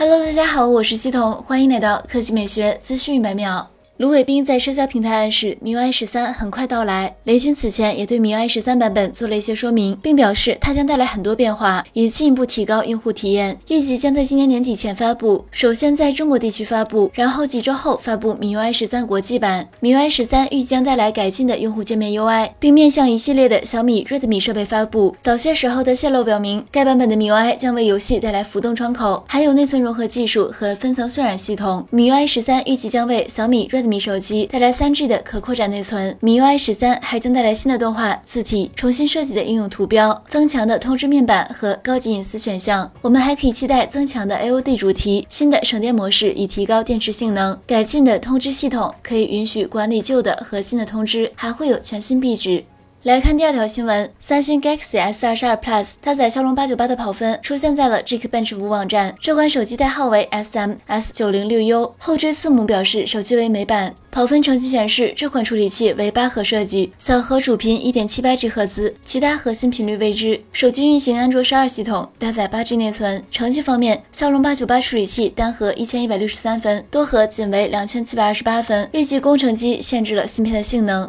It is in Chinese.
Hello，大家好，我是西彤，欢迎来到科技美学资讯一百秒。卢伟冰在社交平台暗示，MIUI 十三很快到来。雷军此前也对 MIUI 十三版本做了一些说明，并表示它将带来很多变化，以进一步提高用户体验。预计将在今年年底前发布，首先在中国地区发布，然后几周后发布 MIUI 十三国际版。MIUI 十三预计将带来改进的用户界面 UI，并面向一系列的小米、Redmi 设备发布。早些时候的泄露表明，该版本的 MIUI 将为游戏带来浮动窗口，还有内存融合技术和分层渲染系统。MIUI 十三预计将为小米、Redmi 米手机带来三 G 的可扩展内存米 UI 十三还将带来新的动画、字体、重新设计的应用图标、增强的通知面板和高级隐私选项。我们还可以期待增强的 AOD 主题、新的省电模式以提高电池性能、改进的通知系统，可以允许管理旧的和新的通知，还会有全新壁纸。来看第二条新闻，三星 Galaxy S 二十二 Plus 搭载骁龙八九八的跑分出现在了 Geekbench 五网站。这款手机代号为 SMS 九零六 U，后缀字母表示手机为美版。跑分成绩显示，这款处理器为八核设计，小核主频一点七八 G 赫兹，其他核心频率未知。手机运行安卓十二系统，搭载八 G 内存。成绩方面，骁龙八九八处理器单核一千一百六十三分，多核仅为两千七百二十八分。预计工程机限制了芯片的性能。